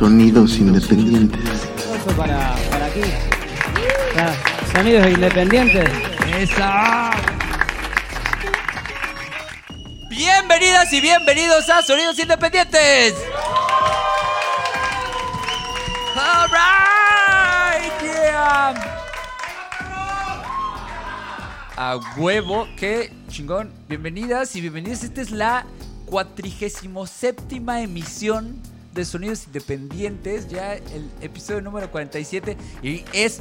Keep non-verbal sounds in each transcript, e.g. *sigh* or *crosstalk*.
Sonidos independientes. Eso para, para aquí. Ya, Sonidos independientes. ¡Esa! Bienvenidas y bienvenidos a Sonidos Independientes. All right, yeah. A huevo, qué chingón. Bienvenidas y bienvenidos. Esta es la cuatrigésimo séptima emisión de Sonidos Independientes, ya el episodio número 47 y es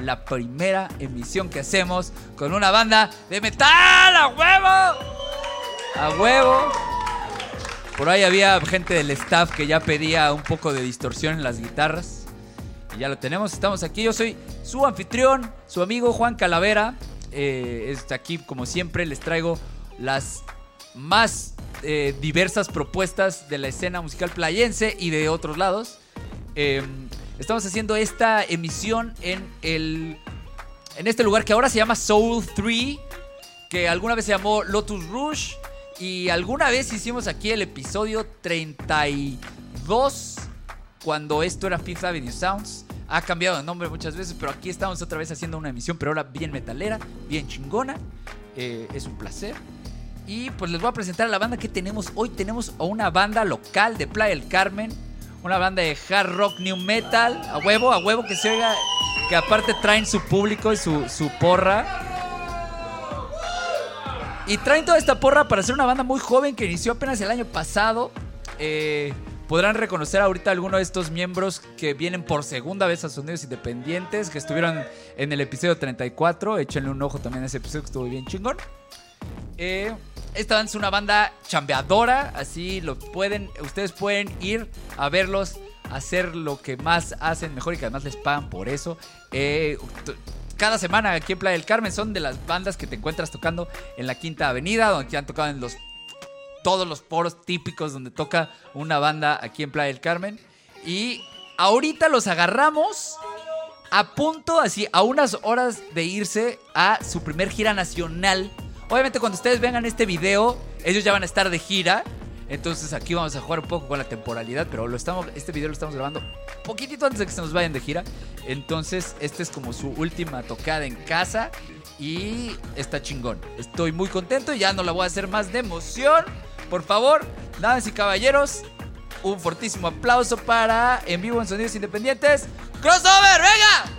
la primera emisión que hacemos con una banda de metal a huevo. A huevo. Por ahí había gente del staff que ya pedía un poco de distorsión en las guitarras. Y ya lo tenemos, estamos aquí. Yo soy su anfitrión, su amigo Juan Calavera. Eh, está aquí, como siempre, les traigo las más eh, diversas propuestas de la escena musical playense y de otros lados. Eh, estamos haciendo esta emisión en el. En este lugar que ahora se llama Soul 3. Que alguna vez se llamó Lotus Rouge. Y alguna vez hicimos aquí el episodio 32. Cuando esto era Fifth Avenue Sounds. Ha cambiado de nombre muchas veces, pero aquí estamos otra vez haciendo una emisión, pero ahora bien metalera, bien chingona. Eh, es un placer. Y pues les voy a presentar a la banda que tenemos hoy. Tenemos a una banda local de Playa del Carmen. Una banda de hard rock new metal. A huevo, a huevo que se oiga. Que aparte traen su público y su, su porra. Y traen toda esta porra para ser una banda muy joven que inició apenas el año pasado. Eh, podrán reconocer ahorita algunos de estos miembros que vienen por segunda vez a Sonidos Independientes, que estuvieron en el episodio 34. Échenle un ojo también a ese episodio que estuvo bien chingón. Eh, esta banda es una banda chambeadora, así lo pueden, ustedes pueden ir a verlos, hacer lo que más hacen mejor y que además les pagan por eso. Eh, cada semana aquí en Playa del Carmen son de las bandas que te encuentras tocando en la Quinta Avenida, donde ya han tocado en los todos los foros típicos donde toca una banda aquí en Playa del Carmen. Y ahorita los agarramos a punto, así, a unas horas de irse a su primer gira nacional. Obviamente cuando ustedes vengan este video, ellos ya van a estar de gira. Entonces aquí vamos a jugar un poco con la temporalidad, pero lo estamos, este video lo estamos grabando poquitito antes de que se nos vayan de gira. Entonces, esta es como su última tocada en casa y está chingón. Estoy muy contento y ya no la voy a hacer más de emoción. Por favor, damas y caballeros, un fortísimo aplauso para En Vivo en Sonidos Independientes. ¡Crossover! ¡Venga!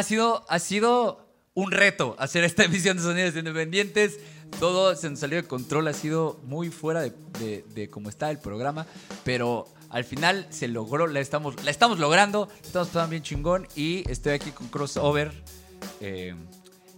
Ha, sido, ha sido un reto hacer esta *laughs* emisión de Sonidos Independientes. Todo se nos salió de control, ha sido muy fuera de, de- de cómo está el programa, pero al final se logró, la estamos, la estamos logrando, estamos pasando bien chingón y estoy aquí con Crossover, eh,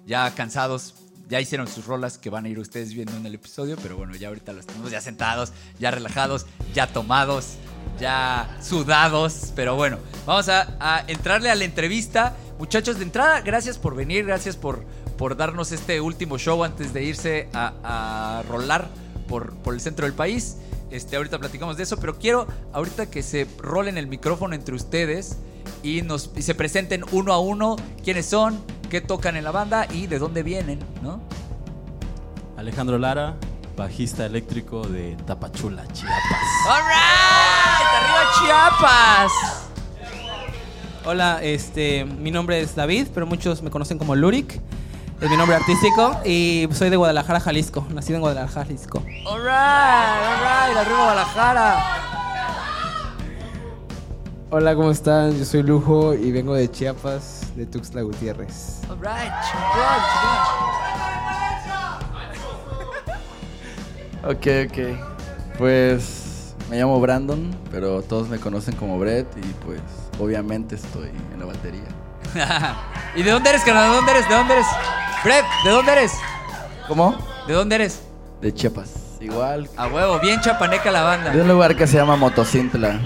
ya cansados, ya hicieron sus rolas que van a ir ustedes viendo en el episodio, pero bueno, ya ahorita los tenemos ya sentados, ya relajados, ya tomados, ya sudados, pero bueno, vamos a, a entrarle a la entrevista. Muchachos, de entrada, gracias por venir, gracias por, por darnos este último show antes de irse a, a rolar por, por el centro del país. Este, ahorita platicamos de eso, pero quiero ahorita que se rolen el micrófono entre ustedes y, nos, y se presenten uno a uno quiénes son, qué tocan en la banda y de dónde vienen, ¿no? Alejandro Lara, bajista eléctrico de Tapachula, Chiapas. ¡All right! ¡Arriba Chiapas! Hola, este, mi nombre es David, pero muchos me conocen como Lurik. Es mi nombre artístico y soy de Guadalajara, Jalisco. Nacido en Guadalajara, Jalisco. ¡All right! ¡All right! ¡Arriba Guadalajara! Hola, ¿cómo están? Yo soy Lujo y vengo de Chiapas, de Tuxtla Gutiérrez. ¡All right! ¡Chingón, Ok, ok. Pues me llamo Brandon, pero todos me conocen como Brett y pues obviamente estoy en la batería. *laughs* ¿Y de dónde eres, carnal? ¿De dónde eres? ¿De dónde eres? Brett, ¿de dónde eres? ¿Cómo? ¿De dónde eres? De Chiapas. Igual. A huevo, bien chapaneca la banda. De un lugar que se llama Motocintla.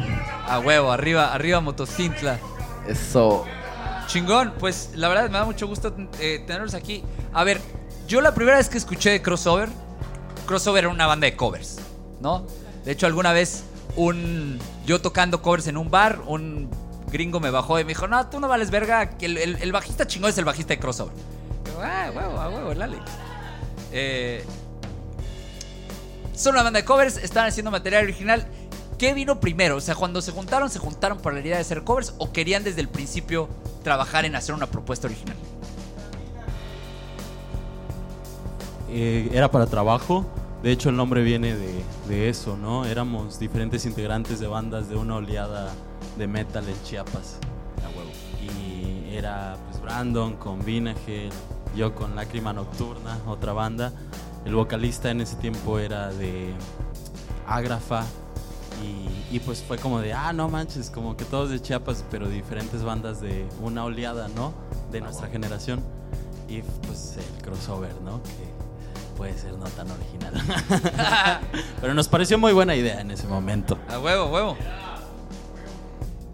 A huevo, arriba, arriba Motocintla. Eso. Chingón, pues la verdad me da mucho gusto eh, tenerlos aquí. A ver, yo la primera vez que escuché de Crossover, Crossover era una banda de covers, ¿no? De hecho, alguna vez un yo tocando covers en un bar, un gringo me bajó y me dijo, no, tú no vales verga, que el, bajista chingón es el bajista de Crossover. Ah, huevo, huevo, el. Eh, son una banda de covers, están haciendo material original. ¿Qué vino primero? O sea, cuando se juntaron, ¿se juntaron por la idea de hacer covers o querían desde el principio trabajar en hacer una propuesta original? Eh, era para trabajo. De hecho, el nombre viene de, de eso, ¿no? Éramos diferentes integrantes de bandas de una oleada de metal en Chiapas. Y era pues Brandon con Vinagel, yo con Lágrima Nocturna, otra banda. El vocalista en ese tiempo era de Ágrafa. Y, y pues fue como de, ah, no manches, como que todos de Chiapas, pero diferentes bandas de una oleada, ¿no? De nuestra generación. Y pues el crossover, ¿no? Que puede ser no tan original. *laughs* pero nos pareció muy buena idea en ese momento. A huevo, a huevo.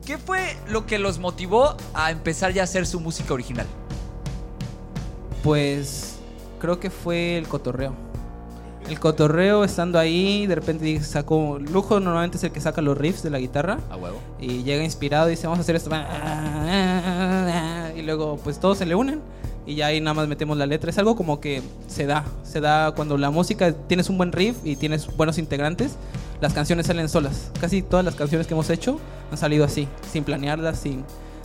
¿Qué fue lo que los motivó a empezar ya a hacer su música original? Pues creo que fue el cotorreo. El cotorreo estando ahí, de repente sacó lujo, normalmente es el que saca los riffs de la guitarra. A huevo. Y llega inspirado y dice, vamos a hacer esto. Y luego pues todos se le unen y ya ahí nada más metemos la letra. Es algo como que se da, se da cuando la música tienes un buen riff y tienes buenos integrantes, las canciones salen solas. Casi todas las canciones que hemos hecho han salido así, sin planearlas, sin,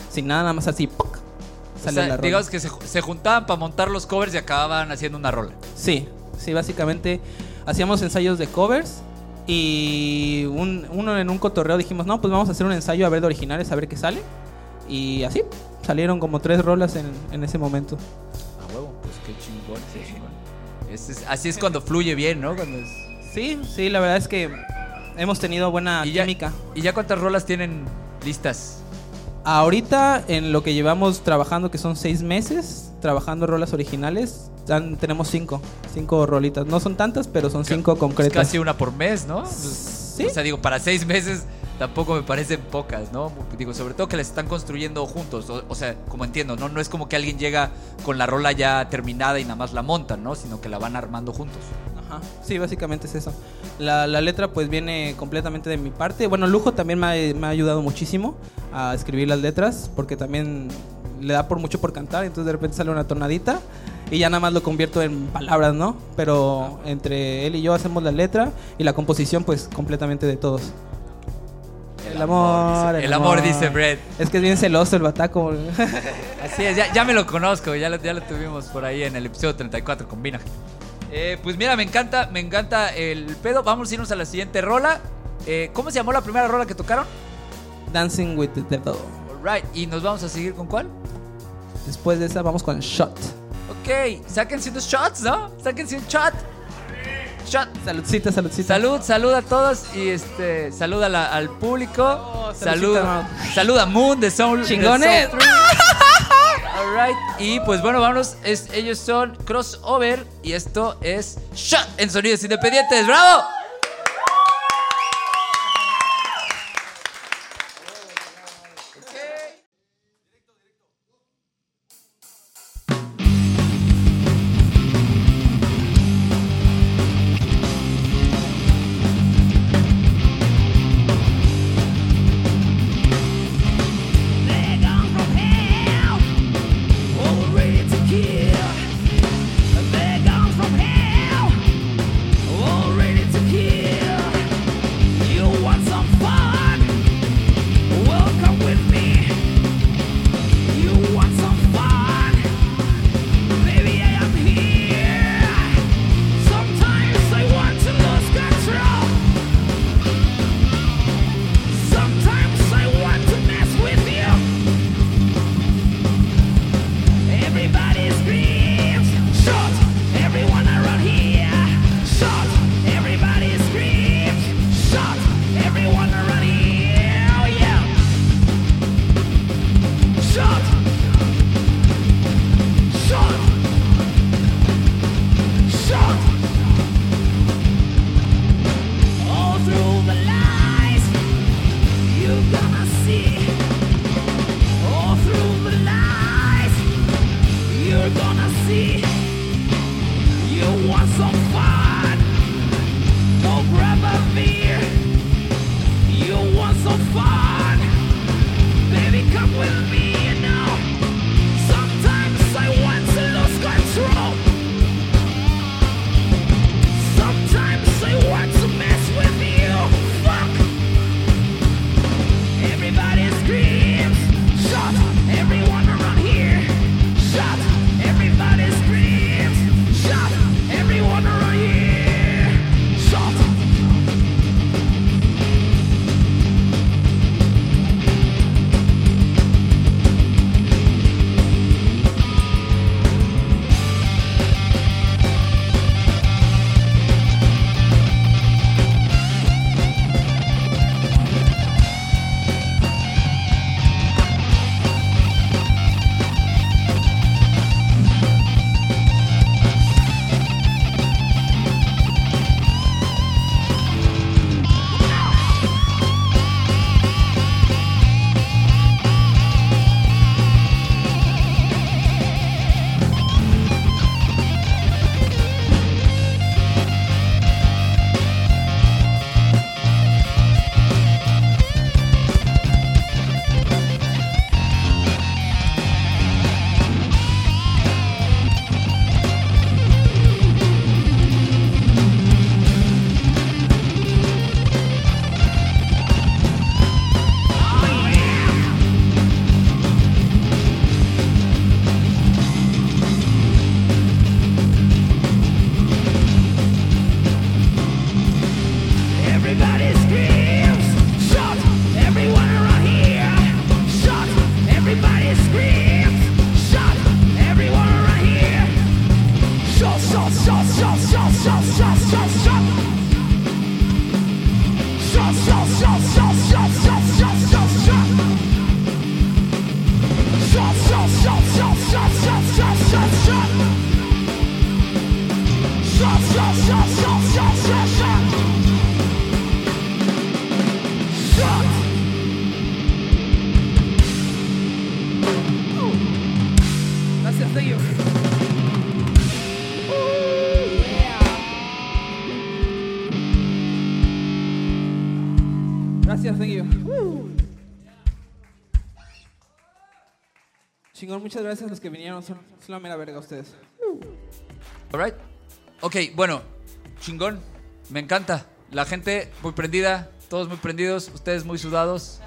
sin nada, nada más así. ¡puc! O Sale sea, la rola. digamos que se, se juntaban para montar los covers y acababan haciendo una rola. Sí, sí, básicamente hacíamos ensayos de covers y un- uno en un cotorreo dijimos, no, pues vamos a hacer un ensayo a ver de originales, a ver qué sale. Y así, salieron como tres rolas en, en ese momento. A huevo, pues qué chingón, qué chingón. Ese es- así es cuando fluye bien, ¿no? Cuando es- Sí, sí, la verdad es que hemos tenido buena Y ya-. ¿Y ya cuántas rolas tienen listas? Ahorita, en lo que llevamos trabajando, que son seis meses, trabajando rolas originales, dan- tenemos cinco, cinco rolitas. No son tantas, pero son cinco Es concretas. casi una por mes, ¿no? Sí. O sea, digo, para seis meses tampoco me parecen pocas, ¿no? Digo, sobre todo que las están construyendo juntos. O, o sea, como entiendo, ¿no? No es como que alguien llega con la rola ya terminada y nada más la montan, ¿no? Sino que la van armando juntos. Ajá, sí, básicamente es eso. La, la letra pues viene completamente de mi parte. Bueno, Lujo también me ha, me ha ayudado muchísimo a escribir las letras porque también le da por mucho por cantar, entonces de repente sale una tonadita y ya nada más lo convierto en palabras, ¿no? Pero entre él y yo hacemos la letra y la composición pues completamente de todos. El amor, el amor, dice Brett. Es que es bien celoso el bataco. *laughs* Así es, ya, ya me lo conozco, ya lo, ya lo tuvimos por ahí en el episodio 34 con Vina. Eh, pues mira, me encanta, me encanta el pedo. Vamos a irnos a la siguiente rola. Eh, ¿Cómo se llamó la primera rola que tocaron? Dancing with the Devil. Alright, y nos vamos a seguir con cuál? Después de esa vamos con Shot. Ok, saquen siendo shots, ¿no? Saquen siendo shot. Shot. Saludcita, saludcita. Salud, salud a todos y este salud a la- al público. Oh, salud, salud a Moon de Soul. Chingones. Soul. Alright, y pues bueno, vámonos. Es, ellos son Crossover y esto es Shot en Sonidos Independientes. ¡Bravo! Muchas gracias a los que vinieron. Son, son la mera verga ustedes. Alright. Ok, bueno, chingón. Me encanta. La gente muy prendida, todos muy prendidos, ustedes muy sudados.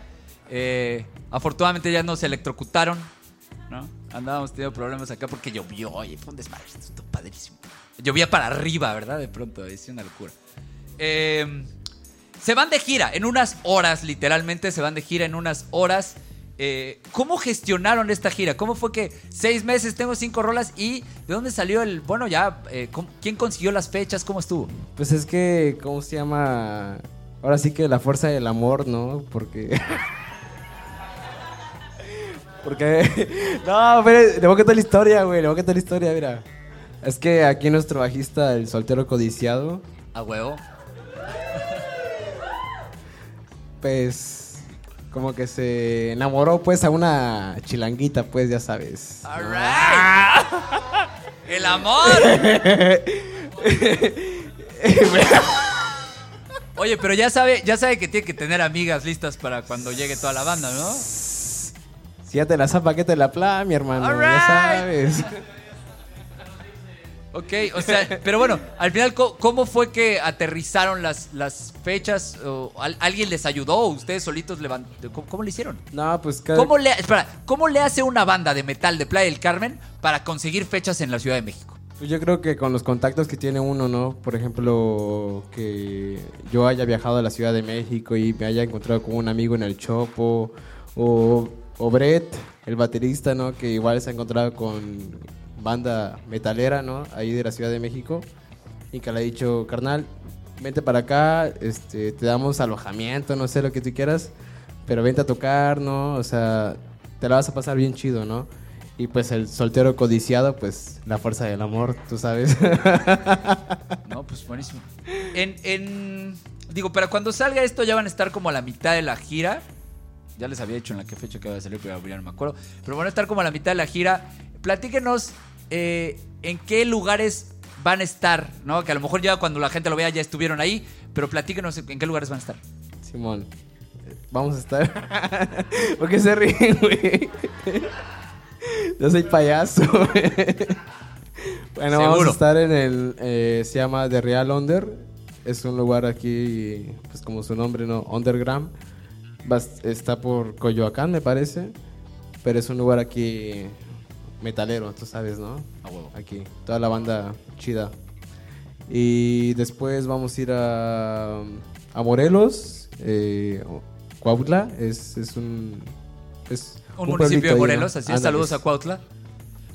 Eh, afortunadamente ya nos electrocutaron. Andábamos teniendo problemas acá porque llovió. Oye, fue un desmadre. Esto padrísimo. Llovía para arriba, ¿verdad? De pronto, es una locura. Eh, se van de gira en unas horas, literalmente se van de gira en unas horas. Eh, ¿cómo gestionaron esta gira? ¿Cómo fue que seis meses tengo cinco rolas y de dónde salió el, bueno, ya, eh, ¿cómo- ¿quién consiguió las fechas? ¿Cómo estuvo? Pues es que, ¿cómo se llama? Ahora sí que la fuerza del amor, ¿no? Porque. *laughs* Porque. *laughs* No, pero le voy a contar la historia, güey. Le voy a contar la historia, mira. Es que aquí nuestro bajista, el soltero codiciado, A huevo. pues. Como que se enamoró, pues, a una chilanguita, pues, ya sabes. All right. El amor. *laughs* Oye, pero ya sabe, ya sabe que tiene que tener amigas listas para cuando llegue toda la banda, ¿no? Si ya te la zapa, que te la pla, mi hermano. All Ya sabes. Ok, o sea, pero bueno, al final, ¿cómo fue que aterrizaron las, las fechas? ¿O al- ¿Alguien les ayudó? ¿O ¿Ustedes solitos levantaron? ¿Cómo, cómo le hicieron? No, pues cada. ¿Cómo le, espera, ¿Cómo le hace una banda de metal de Playa del Carmen para conseguir fechas en la Ciudad de México? Pues yo creo que con los contactos que tiene uno, ¿no? Por ejemplo, que yo haya viajado a la Ciudad de México y me haya encontrado con un amigo en el Chopo, o, o Brett, el baterista, ¿no? Que igual se ha encontrado con banda metalera, ¿no? Ahí de la Ciudad de México y que le ha dicho, carnal, vente para acá, este, te damos alojamiento, no sé lo que tú quieras, pero vente a tocar, ¿no? O sea, te la vas a pasar bien chido, ¿no? Y pues el soltero codiciado, pues la fuerza del amor, tú sabes. *laughs* No, pues buenísimo. En, digo, para cuando salga esto ya van a estar como a la mitad de la gira. Ya les había dicho en la que fecha que va a salir, pero ya no me acuerdo. Pero van a estar como a la mitad de la gira. Platíquenos eh, en qué lugares van a estar, ¿no? Que a lo mejor ya cuando la gente lo vea ya estuvieron ahí, pero platíquenos en qué lugares van a estar. Simón, vamos a estar. *laughs* ¿Por qué se ríen, güey? Yo soy payaso, güey. Bueno, vamos a estar en el. eh, se llama The Real Under. Es un lugar aquí, pues como su nombre, ¿no? Underground. Está por Coyoacán, me parece. Pero es un lugar aquí metalero, tú sabes, ¿no? A huevo. Aquí, toda la banda chida. Y después vamos a ir a, a Morelos, eh, Cuautla, es, es un... Es Un, municipio de ahí, ¿no? Morelos, así es. Saludos a Cuautla.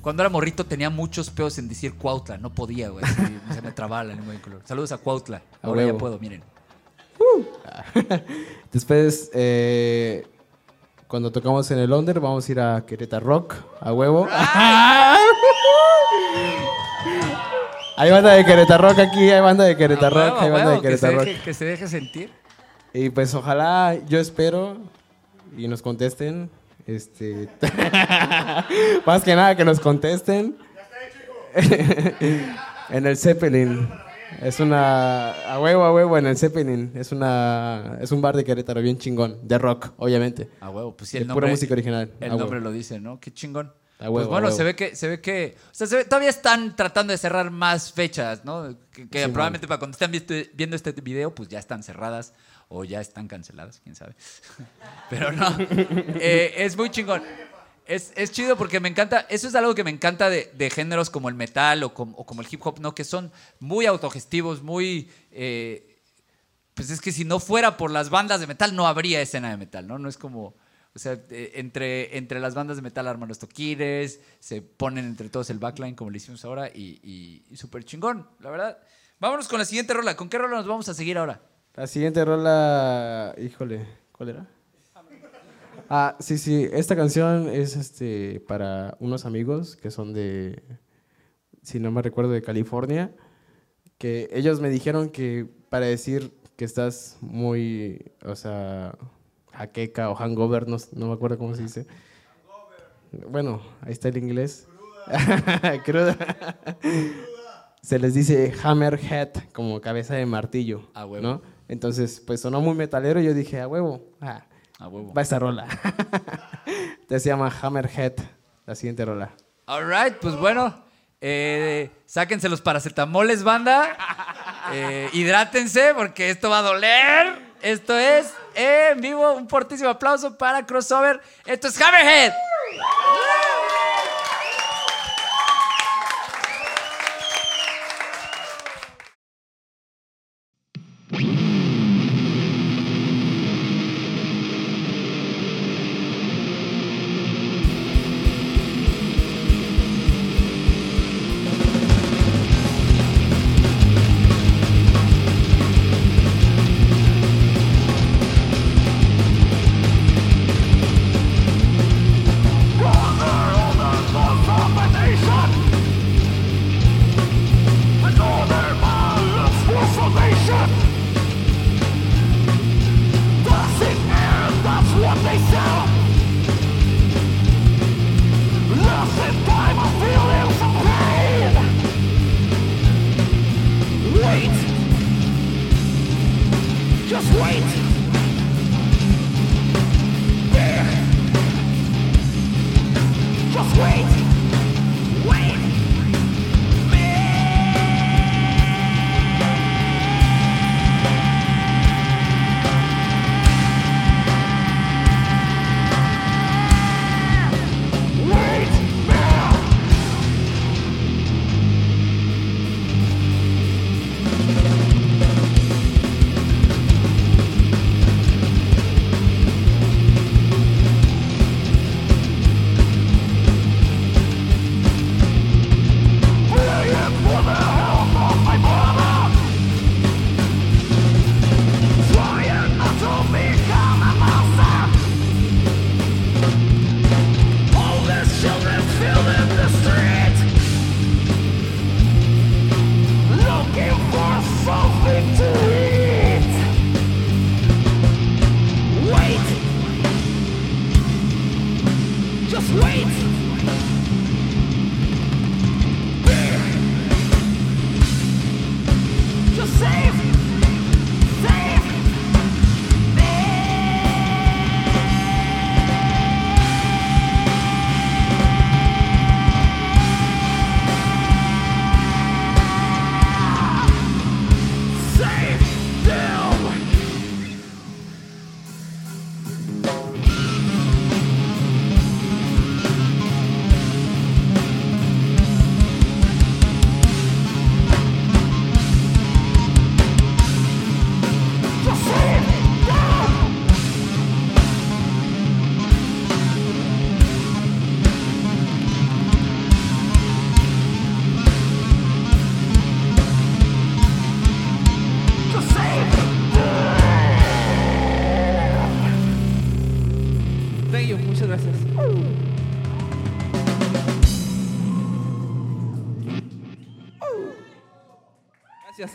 Cuando era morrito tenía muchos peos en decir Cuautla, no podía, güey. *laughs* se me trababa la lengua color. Saludos a Cuautla. A Ahora ya puedo, miren. *laughs* Después, eh, cuando tocamos en el Under, vamos a ir a Querétaro Rock, a huevo. *laughs* hay banda de Querétaro Rock aquí, hay banda de Querétaro Rock, hay banda de huevo, que, se Querétaro Rock. que se deje sentir. Y pues ojalá, yo espero y nos contesten. Este. *laughs* Más que nada que nos contesten. *laughs* en el Zeppelin. Es una. A huevo, a huevo, en el Zeppelin. Es una. Es un bar de Querétaro bien chingón. De rock, obviamente. A huevo, pues sí, De el pura nombre. música original. El A nombre huevo. lo dice, ¿no? Qué chingón. A pues huevo, bueno, a se ve que, se ve que. O sea, se ve- todavía están tratando de cerrar más fechas, ¿no? Que, que Sí, probablemente para cuando estén vi- viendo este video, pues ya están cerradas o ya están canceladas, quién sabe. *laughs* Pero no. Eh, es muy chingón. Es, es chido porque me encanta, eso es algo que me encanta de, de géneros como el metal o como, el hip hop, ¿no? Que son muy autogestivos, muy... eh, pues es que si no fuera por las bandas de metal, no habría escena de metal, ¿no? No es como... O sea, eh, entre, entre las bandas de metal arman los toquines, se ponen entre todos el backline como le hicimos ahora y, y, y súper chingón, la verdad. Vámonos con la siguiente rola. ¿Con qué rola nos vamos a seguir ahora? La siguiente rola. Híjole, ¿cuál era? Ah, sí, sí. Esta canción es este para unos amigos que son de. Si no me recuerdo, de California. Que ellos me dijeron que para decir que estás muy. O sea. Jaqueca o hangover, no, no me acuerdo cómo se dice. Bueno, ahí está el inglés. *laughs* Cruda. Se les dice hammerhead, como cabeza de martillo. A huevo. ¿no? Entonces, pues sonó muy metalero y yo dije, a huevo, ah, A huevo. va esta rola. *laughs* Entonces se llama Hammerhead, la siguiente rola. All right, pues bueno, eh, sáquense los paracetamoles, banda. Eh, hidrátense porque esto va a doler. Esto es en vivo. Un fortísimo aplauso para Crossover. Esto es Hammerhead.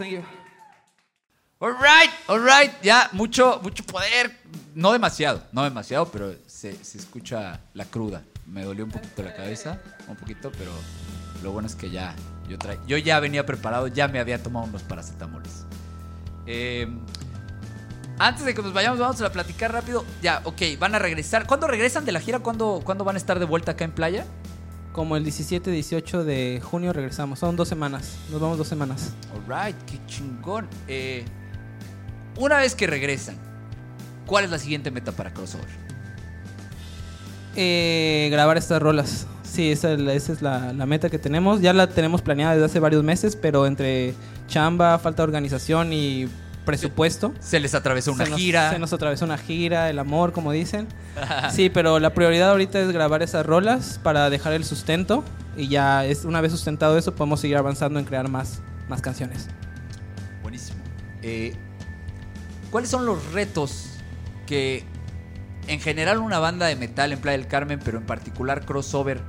Thank you. Alright, alright, ya, mucho, mucho poder. No demasiado, no demasiado, pero se, se escucha la cruda. Me dolió un poquito la cabeza, un poquito, pero lo bueno es que ya, yo, tra- yo ya venía preparado, ya me había tomado unos paracetamoles. Eh, antes de que nos vayamos, vamos a platicar rápido. Ya, ok, van a regresar. ¿Cuándo regresan de la gira? ¿Cuándo, ¿cuándo van a estar de vuelta acá en playa? Como el 17, 18 de junio regresamos. Son dos semanas. Nos vamos dos semanas. Alright, qué chingón. Eh, una vez que regresan, ¿cuál es la siguiente meta para Crossover? Eh, grabar estas rolas. Sí, esa, es la- esa es la, la meta que tenemos. Ya la tenemos planeada desde hace varios meses, pero entre chamba, falta de organización y presupuesto. Se les atravesó una se nos- gira. se nos atravesó una gira, el amor, como dicen. *laughs* Sí, pero la prioridad ahorita es grabar esas rolas para dejar el sustento. Y ya es una vez sustentado eso, podemos seguir avanzando en crear más, más canciones. Buenísimo. Eh, ¿Cuáles son los retos que en general una banda de metal en Playa del Carmen, pero en particular Crossover,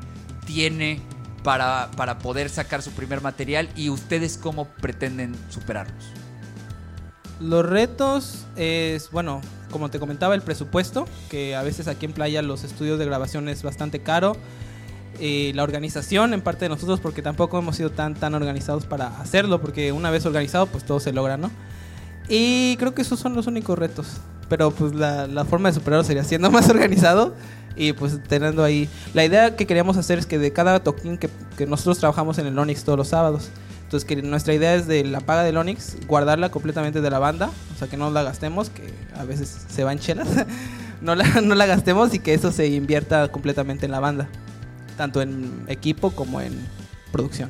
tiene para, para poder sacar su primer material y ustedes cómo pretenden superarlos? Los retos es, bueno, como te comentaba, el presupuesto, que a veces aquí en Playa los estudios de grabación es bastante caro. Eh, la organización en parte de nosotros, porque tampoco hemos sido tan, tan organizados para hacerlo, porque una vez organizado, pues todo se logra, ¿no? Y creo que esos son los únicos retos. Pero pues la, la forma de superarlo sería siendo *laughs* más organizado y pues teniendo ahí... La idea que queríamos hacer es que de cada toquín que, que nosotros trabajamos en el Onyx todos los sábados, entonces que nuestra idea es de la paga del Onyx guardarla completamente de la banda, o sea que no la gastemos, que a veces se van chelas, *laughs* no la, no la gastemos y que eso se invierta completamente en la banda, tanto en equipo como en producción.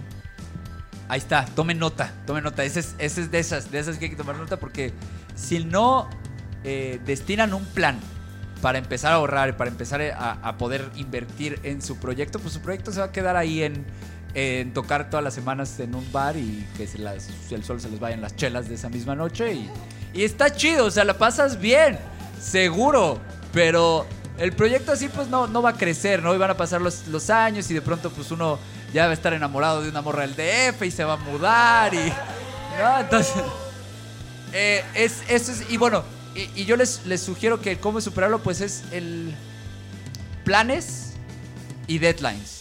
Ahí está, tomen nota, tomen nota. Ese es, de esas, de esas que hay que tomar nota porque si no eh, destinan un plan para empezar a ahorrar para empezar a poder invertir en su proyecto, pues su proyecto se va a quedar ahí en, en tocar todas las semanas en un bar y que se las- el sol se les vaya en las chelas de esa misma noche. Y, está chido, o sea, la pasas bien, seguro, pero el proyecto así pues no, va a crecer, ¿no? Y van a pasar los, años y de pronto pues uno ya va a estar enamorado de una morra del DF y se va a mudar y... ¿no? Entonces... eh, es, eso es, y bueno, y, y yo les, les sugiero que cómo superarlo pues es el planes y deadlines.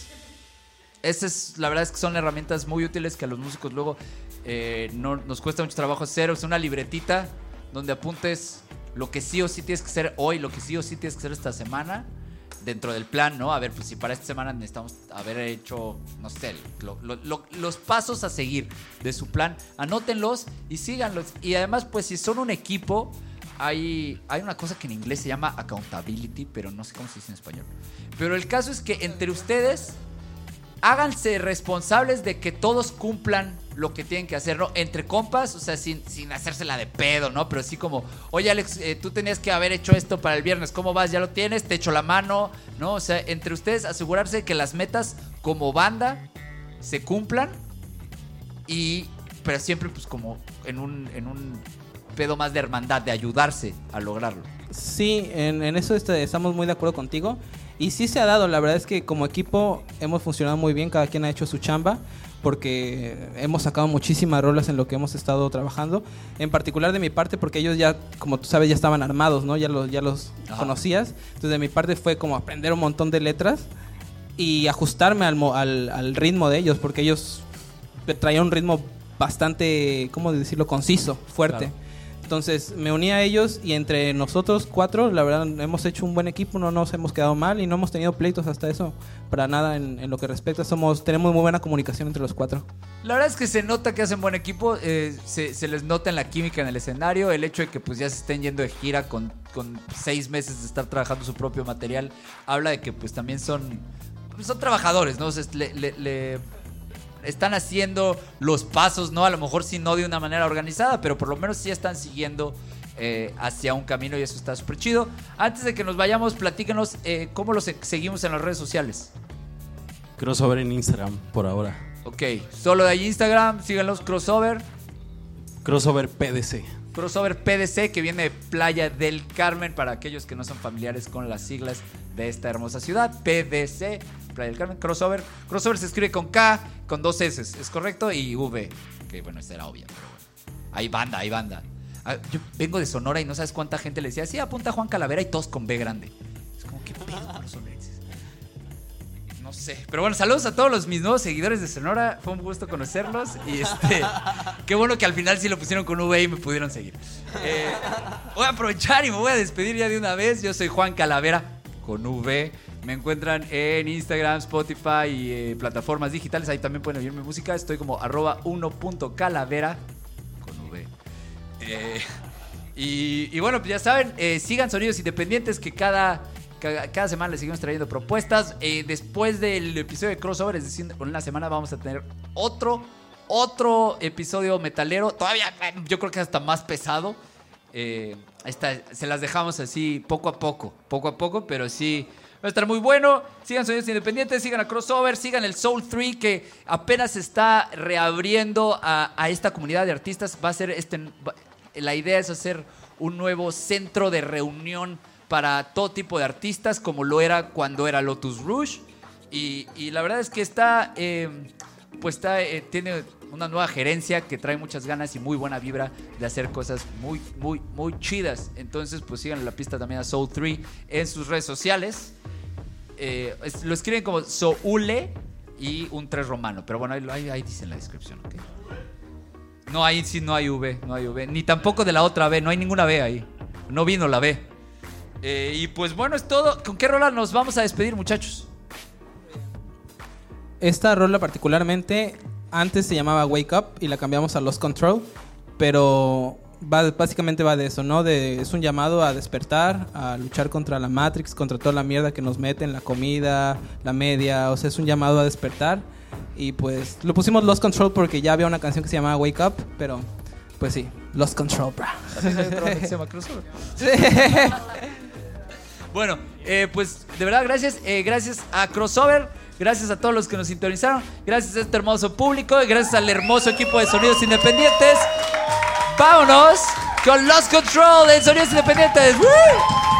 Esas, la verdad es que son herramientas muy útiles que a los músicos luego eh, no, nos cuesta mucho trabajo hacer. Es una libretita donde apuntes lo que sí o sí tienes que hacer hoy, lo que sí o sí tienes que hacer esta semana, dentro del plan, ¿no? A ver, pues si para esta semana necesitamos haber hecho, no sé, lo- lo- lo- los pasos a seguir de su plan, anótenlos y síganlos. Y además, pues si son un equipo, hay, hay una cosa que en inglés se llama accountability, pero no sé cómo se dice en español. Pero el caso es que entre ustedes háganse responsables de que todos cumplan lo que tienen que hacer, ¿no? Entre compas, o sea, sin, sin hacérsela de pedo, ¿no? Pero así como, oye Alex, eh, tú tenías que haber hecho esto para el viernes, ¿cómo vas? ¿Ya lo tienes? Te echo la mano, ¿no? O sea, entre ustedes asegurarse de que las metas como banda se cumplan y, pero siempre pues como en un, en un pedo más de hermandad, de ayudarse a lograrlo. Sí, en, en eso este, estamos muy de acuerdo contigo. Y sí se ha dado, la verdad es que como equipo hemos funcionado muy bien, cada quien ha hecho su chamba, porque hemos sacado muchísimas rolas en lo que hemos estado trabajando. En particular de mi parte, porque ellos ya, como tú sabes, ya estaban armados, ¿no? Ya los, ya los Ajá. conocías. Entonces de mi parte fue como aprender un montón de letras y ajustarme al, al, al ritmo de ellos, porque ellos traían un ritmo bastante, ¿cómo decirlo?, conciso, fuerte. Claro. Entonces me uní a ellos y entre nosotros cuatro, la verdad, hemos hecho un buen equipo, no nos hemos quedado mal y no hemos tenido pleitos hasta eso, para nada en, lo que respecta. Somos, tenemos muy buena comunicación entre los cuatro. La verdad es que se nota que hacen buen equipo, eh, se, se les nota en la química en el escenario, el hecho de que pues ya se estén yendo de gira con, con seis meses de estar trabajando su propio material, habla de que pues también son, pues, son trabajadores, ¿no? Están haciendo los pasos, ¿no? A lo mejor sí no de una manera organizada, pero por lo menos sí están siguiendo eh, hacia un camino y eso está súper chido. Antes de que nos vayamos, platícanos eh, cómo los seguimos en las redes sociales. Crossover en Instagram por ahora. Ok, solo de ahí Instagram, síganlos, crossover. Crossover PDC. Crossover PDC, que viene de Playa del Carmen, para aquellos que no son familiares con las siglas de esta hermosa ciudad. PDC, Playa del Carmen, crossover. Crossover se escribe con K, con dos S, ¿es correcto? Y V, que bueno, esta era obvia, pero bueno. Hay banda, hay banda. Ah, Yo vengo de Sonora y no sabes cuánta gente le decía, sí, apunta Juan Calavera y todos con B grande. Es como, ¿qué pedo sé. Pero bueno, saludos a todos los mis nuevos seguidores de Sonora. Fue un gusto conocerlos. Y este. *laughs* qué bueno que al final sí lo pusieron con V y me pudieron seguir. Eh, voy a aprovechar y me voy a despedir ya de una vez. Yo soy Juan Calavera con V. Me encuentran en Instagram, Spotify y eh, plataformas digitales. Ahí también pueden oír mi música. Estoy como arroba 1.calavera con V. Eh, y, y bueno, pues ya saben, sigan Sonidos Independientes que cada, cada, semana les seguimos trayendo propuestas. Eh, después del episodio de crossover, es decir, en una semana vamos a tener otro, otro episodio metalero. Todavía yo creo que hasta más pesado. Eh, esta- se las dejamos así poco a poco, poco a poco, pero sí. Va a estar muy bueno. Sigan Sonidos Independientes, sigan a Crossover, sigan el Soul 3 que apenas está reabriendo a, a esta comunidad de artistas. Va a ser este. la idea es hacer un nuevo centro de reunión para todo tipo de artistas, como lo era cuando era Lotus Rouge. Y, y la verdad es que está. eh, pues está, eh, tiene una nueva gerencia que trae muchas ganas y muy buena vibra de hacer cosas muy, muy, muy chidas. Entonces, pues sigan la pista también a Soul 3 en sus redes sociales. Eh, lo escriben como Soule y un 3 romano. Pero bueno, ahí, ahí- ahí dice en la descripción, ¿ok? No, ahí sí no hay V, no hay V. Ni tampoco de la otra B, no hay ninguna B ahí. No vino la B. Eh, y pues bueno, es todo. ¿Con qué rola nos vamos a despedir, muchachos? Esta rola particularmente antes se llamaba Wake Up y la cambiamos a Lost Control, pero va, básicamente va de eso, ¿no? De, es un llamado a despertar, a luchar contra la Matrix, contra toda la mierda que nos meten, la comida, la media, o sea, es un llamado a despertar. Y pues lo pusimos Lost Control porque ya había una canción que se llamaba Wake Up, pero pues sí, Lost Control, bro. *laughs* *laughs* Bueno, eh, pues de verdad, gracias. eh, gracias a Crossover. Gracias a todos los que nos sintonizaron. Gracias a este hermoso público. y Gracias al hermoso equipo de Sonidos Independientes. Vámonos con Lost Control en Sonidos Independientes. ¡Woo!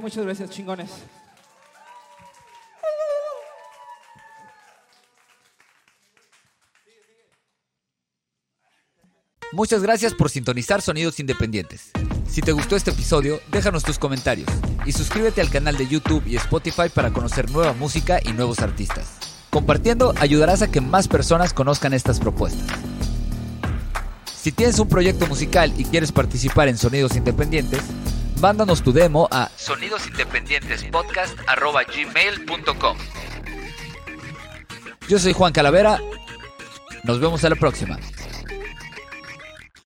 Muchas gracias, chingones. Muchas gracias por sintonizar Sonidos Independientes. Si te gustó este episodio, déjanos tus comentarios y suscríbete al canal de YouTube y Spotify para conocer nueva música y nuevos artistas. Compartiendo ayudarás a que más personas conozcan estas propuestas. Si tienes un proyecto musical y quieres participar en Sonidos Independientes, mándanos tu demo a sonidosindependientespodcast.gmail.com Yo soy Juan Calavera. Nos vemos a la próxima.